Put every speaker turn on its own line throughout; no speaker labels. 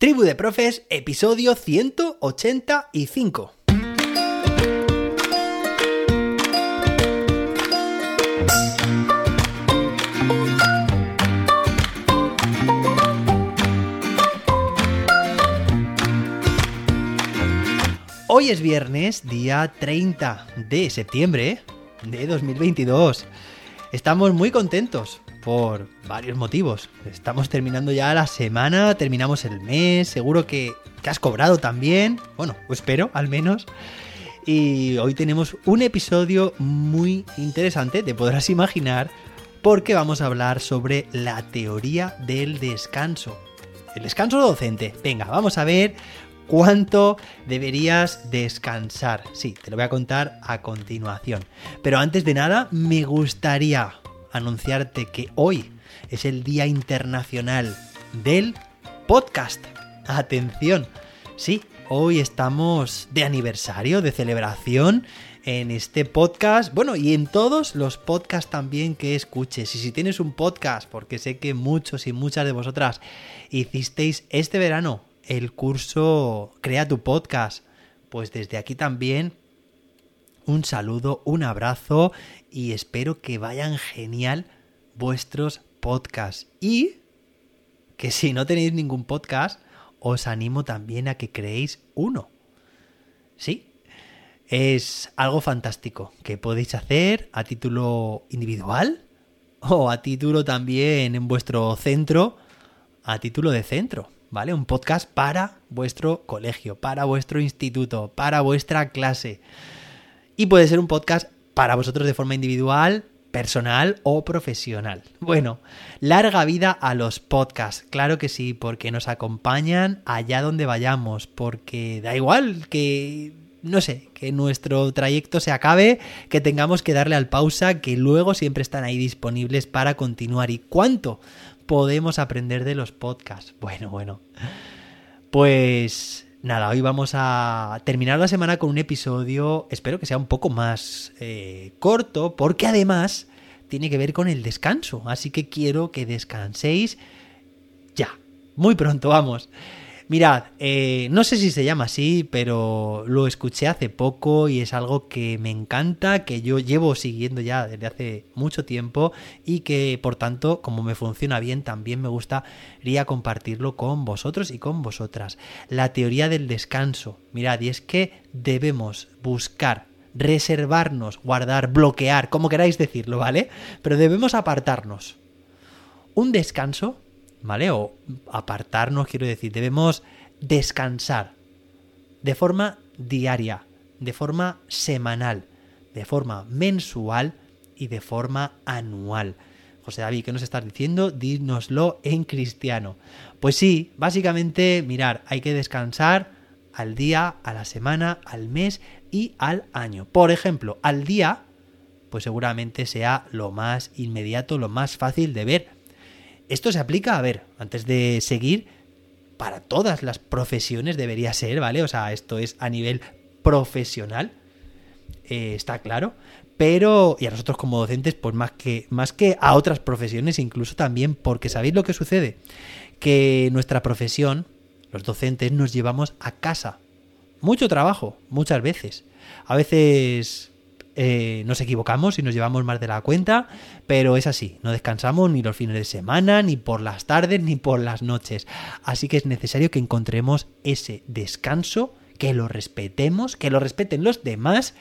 Tribu de Profes, episodio 185. Hoy es viernes, día 30 de septiembre de 2022. Estamos muy contentos por varios motivos. Estamos terminando ya la semana, terminamos el mes, seguro que, has cobrado también, bueno, espero al menos. Y hoy tenemos un episodio muy interesante, te podrás imaginar, porque vamos a hablar sobre la teoría del descanso. El descanso docente. Venga, vamos a ver cuánto deberías descansar. Sí, te lo voy a contar a continuación. Pero antes de nada, me gustaría anunciarte que hoy es el Día Internacional del Podcast. Atención, sí, hoy estamos de aniversario, de celebración en este podcast, bueno, y en todos los podcasts también que escuches. Y si tienes un podcast, porque sé que muchos y muchas de vosotras hicisteis este verano el curso Crea tu podcast, pues desde aquí también un saludo, un abrazo y espero que vayan genial vuestros podcasts. Y que si no tenéis ningún podcast, os animo también a que creéis uno. Sí, es algo fantástico que podéis hacer a título individual o a título también en vuestro centro, a título de centro. ¿Vale? Un podcast para vuestro colegio, para vuestro instituto, para vuestra clase. Y puede ser un podcast para vosotros de forma individual, personal o profesional. Bueno, larga vida a los podcasts, claro que sí, porque nos acompañan allá donde vayamos, porque da igual que, no sé, que nuestro trayecto se acabe, que tengamos que darle al pausa, que luego siempre están ahí disponibles para continuar. ¿Y cuánto podemos aprender de los podcasts? Bueno, bueno. Pues Nada, hoy vamos a terminar la semana con un episodio, espero que sea un poco más eh, corto, porque además tiene que ver con el descanso, así que quiero que descanséis ya, muy pronto, vamos. Mirad, eh, no sé si se llama así, pero lo escuché hace poco y es algo que me encanta, que yo llevo siguiendo ya desde hace mucho tiempo y que por tanto, como me funciona bien, también me gustaría compartirlo con vosotros y con vosotras. La teoría del descanso. Mirad, y es que debemos buscar reservarnos, guardar, bloquear, como queráis decirlo, ¿vale? Pero debemos apartarnos. Un descanso ¿vale? O apartarnos, quiero decir, debemos descansar de forma diaria, de forma semanal, de forma mensual y de forma anual. José David, ¿qué nos estás diciendo? Dínoslo en cristiano. Pues sí, básicamente, mirar, hay que descansar al día, a la semana, al mes y al año. Por ejemplo, al día, pues seguramente sea lo más inmediato, lo más fácil de ver esto se aplica, a ver, antes de seguir, para todas las profesiones debería ser, ¿vale? O sea, esto es a nivel profesional, eh, está claro. Pero, y a nosotros como docentes, pues más que, más que a otras profesiones, incluso también, porque sabéis lo que sucede, que nuestra profesión, los docentes, nos llevamos a casa. Mucho trabajo, muchas veces. A veces eh, nos equivocamos y nos llevamos más de la cuenta, pero es así, no descansamos ni los fines de semana, ni por las tardes, ni por las noches. Así que es necesario que encontremos ese descanso, que lo respetemos, que lo respeten los demás.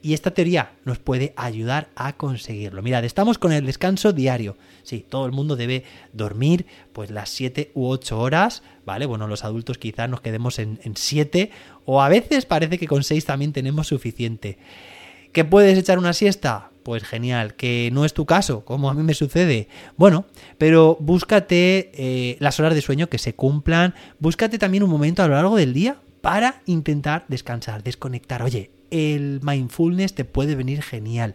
Y esta teoría nos puede ayudar a conseguirlo. Mirad, estamos con el descanso diario. Sí, todo el mundo debe dormir pues las 7 u 8 horas, ¿vale? Bueno, los adultos quizás nos quedemos en 7 o a veces parece que con 6 también tenemos suficiente. ¿Que puedes echar una siesta? Pues genial, que no es tu caso, como a mí me sucede. Bueno, pero búscate eh, las horas de sueño que se cumplan, búscate también un momento a lo largo del día para intentar descansar, desconectar. Oye, el mindfulness te puede venir genial.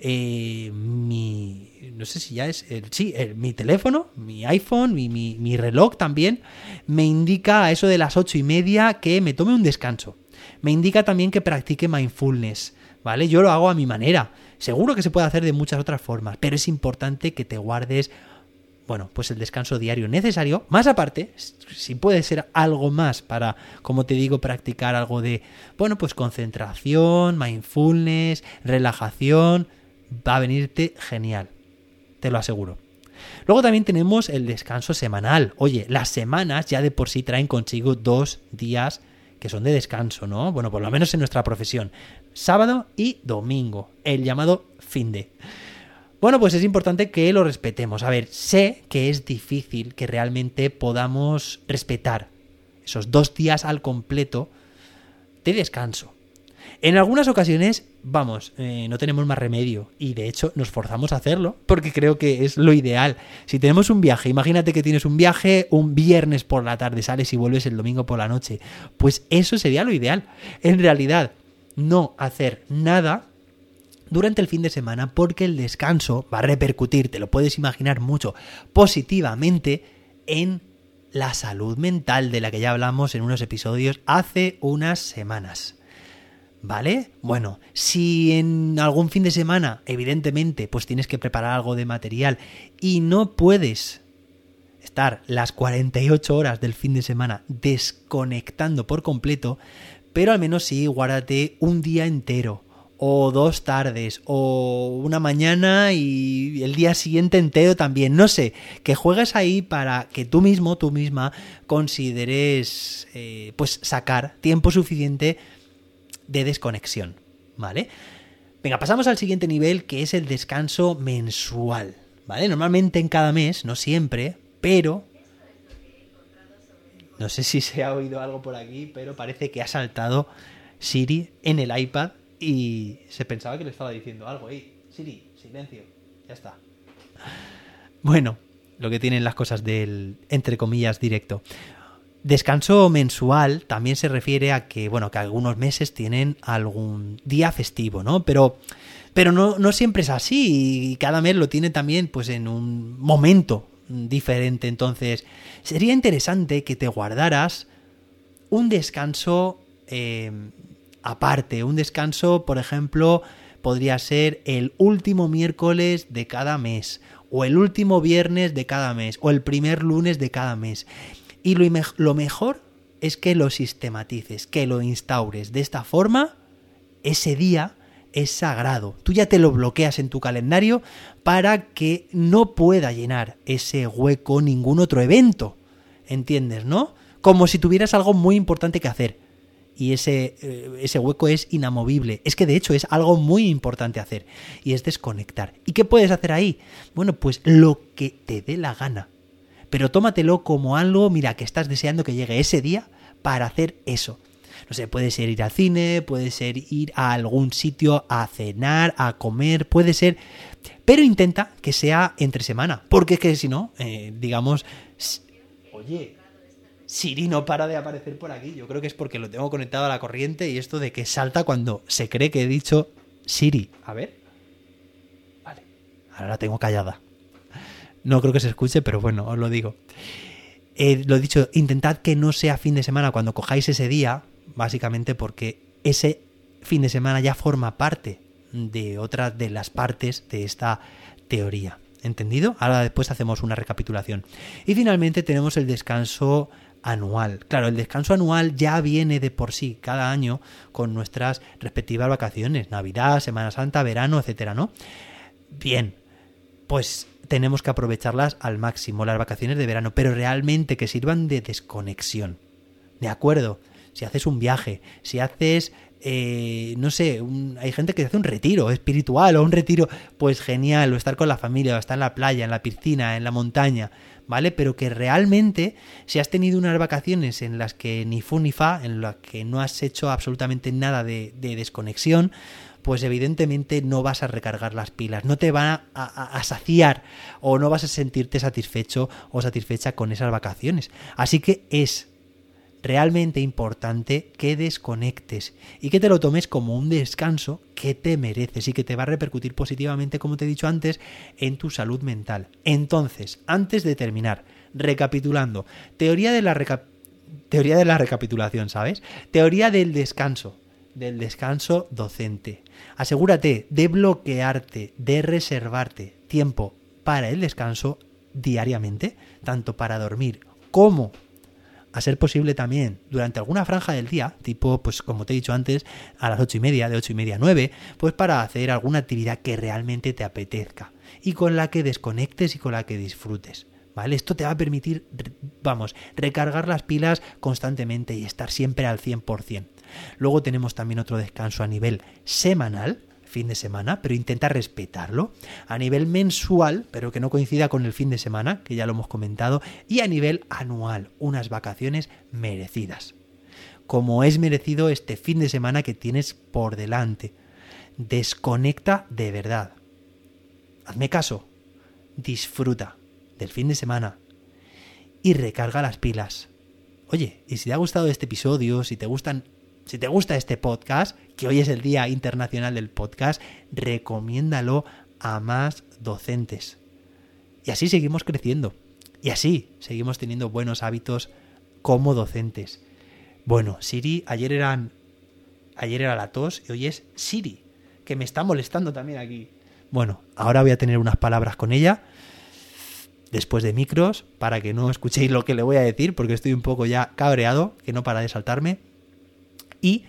Eh, mi, no sé si ya es, el, sí, mi teléfono, mi iPhone, mi, mi, mi reloj también, me indica a eso de las ocho y media que me tome un descanso. Me indica también que practique mindfulness. ¿Vale? Yo lo hago a mi manera. Seguro que se puede hacer de muchas otras formas, pero es importante que te guardes bueno, pues el descanso diario necesario, más aparte, si puede ser algo más para, como te digo, practicar algo de, bueno, pues concentración, mindfulness, relajación, va a venirte genial, te lo aseguro. Luego también tenemos el descanso semanal. Oye, las semanas ya de por sí traen consigo dos días que son de descanso, ¿no? Bueno, por lo menos en nuestra profesión. Sábado y domingo, el llamado fin de. Bueno, pues es importante que lo respetemos. A ver, sé que es difícil que realmente podamos respetar esos dos días al completo de descanso. En algunas ocasiones, vamos, eh, no tenemos más remedio y de hecho nos forzamos a hacerlo porque creo que es lo ideal. Si tenemos un viaje, imagínate que tienes un viaje un viernes por la tarde, sales y vuelves el domingo por la noche, pues eso sería lo ideal. En realidad, no hacer nada durante el fin de semana porque el descanso va a repercutir, te lo puedes imaginar mucho, positivamente en la salud mental de la que ya hablamos en unos episodios hace unas semanas. ¿Vale? Bueno, si en algún fin de semana, evidentemente, pues tienes que preparar algo de material y no puedes estar las 48 horas del fin de semana desconectando por completo, pero al menos sí, guárdate un día entero o dos tardes, o una mañana y el día siguiente entero también. No sé, que juegues ahí para que tú mismo, tú misma, consideres eh, pues sacar tiempo suficiente de desconexión. ¿Vale? Venga, pasamos al siguiente nivel que es el descanso mensual. ¿Vale? Normalmente en cada mes, no siempre, pero. No sé si se ha oído algo por aquí, pero parece que ha saltado Siri en el iPad y se pensaba que le estaba diciendo algo. ¡Ey, Siri, silencio! Ya está. Bueno, lo que tienen las cosas del, entre comillas, directo. Descanso mensual también se refiere a que, bueno, que algunos meses tienen algún día festivo, ¿no? Pero, pero no, no siempre es así y cada mes lo tiene también, pues, en un momento diferente. Entonces, sería interesante que te guardaras un descanso eh, aparte. Un descanso, por ejemplo, podría ser el último miércoles de cada mes, o el último viernes de cada mes, o el primer lunes de cada mes. Y lo, mejor es que lo sistematices, que lo instaures. De esta forma, ese día es sagrado. Tú ya te lo bloqueas en tu calendario para que no pueda llenar ese hueco ningún otro evento. ¿Entiendes, no? Como si tuvieras algo muy importante que hacer y ese, eh, ese hueco es inamovible. Es que de hecho es algo muy importante hacer y es desconectar. ¿Y qué puedes hacer ahí? Bueno, pues lo que te dé la gana. Pero tómatelo como algo, mira, que estás deseando que llegue ese día para hacer eso. No sé, puede ser ir al cine, puede ser ir a algún sitio a cenar, a comer, puede ser... Pero intenta que sea entre semana, porque es que si no, eh, digamos... Oye, Siri no para de aparecer por aquí. Yo creo que es porque lo tengo conectado a la corriente y esto de que salta cuando se cree que he dicho Siri. A ver. Vale. Ahora la tengo callada. No creo que se escuche, pero bueno, os lo digo. Eh, lo dicho, intentad que no sea fin de semana cuando cojáis ese día, básicamente porque ese fin de semana ya forma parte de otra de las partes de esta teoría. ¿Entendido? Ahora después hacemos una recapitulación. Y finalmente tenemos el descanso anual. Claro, el descanso anual ya viene de por sí cada año con nuestras respectivas vacaciones, Navidad, Semana Santa, verano, etcétera, ¿no? Bien, pues tenemos que aprovecharlas al máximo, las vacaciones de verano, pero realmente que sirvan de desconexión. ¿De acuerdo? Si haces un viaje, si haces eh, no sé, hay gente que hace un retiro espiritual o un retiro, pues genial, o estar con la familia, o estar en la playa, en la piscina, en la montaña, ¿vale? Pero que realmente, si has tenido unas vacaciones en las que ni fu ni fa, en las que no has hecho absolutamente nada de, desconexión, pues evidentemente no vas a recargar las pilas, no te van a, saciar o no vas a sentirte satisfecho o satisfecha con esas vacaciones. Así que es realmente importante que desconectes y que te lo tomes como un descanso que te mereces y que te va a repercutir positivamente, como te he dicho antes, en tu salud mental. Entonces, antes de terminar, recapitulando, teoría de la, teoría de la recapitulación, ¿sabes? Teoría del descanso, del descanso docente. Asegúrate de bloquearte, de reservarte tiempo para el descanso diariamente, tanto para dormir como a ser posible también durante alguna franja del día, tipo, pues como te he dicho antes, a las ocho y media, de ocho y media a nueve, pues para hacer alguna actividad que realmente te apetezca y con la que desconectes y con la que disfrutes. ¿Vale? Esto te va a permitir, vamos, recargar las pilas constantemente y estar siempre al 100%. Luego tenemos también otro descanso a nivel semanal, fin de semana, pero intenta respetarlo. A nivel mensual, pero que no coincida con el fin de semana, que ya lo hemos comentado. Y a nivel anual, unas vacaciones merecidas. Como es merecido este fin de semana que tienes por delante. Desconecta de verdad. Hazme caso. Disfruta del fin de semana. Y recarga las pilas. Oye, y si te ha gustado este episodio, si te gustan si te gusta este podcast, que hoy es el Día Internacional del Podcast, recomiéndalo a más docentes. Y así seguimos creciendo. Y así seguimos teniendo buenos hábitos como docentes. Bueno, Siri, ayer eran. Ayer era la tos y hoy es Siri, que me está molestando también aquí. Bueno, ahora voy a tener unas palabras con ella después de micros para que no escuchéis lo que le voy a decir porque estoy un poco ya cabreado, que no para de saltarme y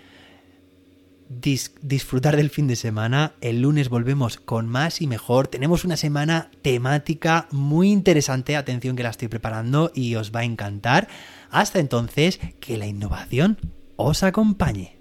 disfrutar del fin de semana. El lunes volvemos con más y mejor. Tenemos una semana temática muy interesante. Atención que la estoy preparando y os va a encantar. Hasta entonces, que la innovación os acompañe.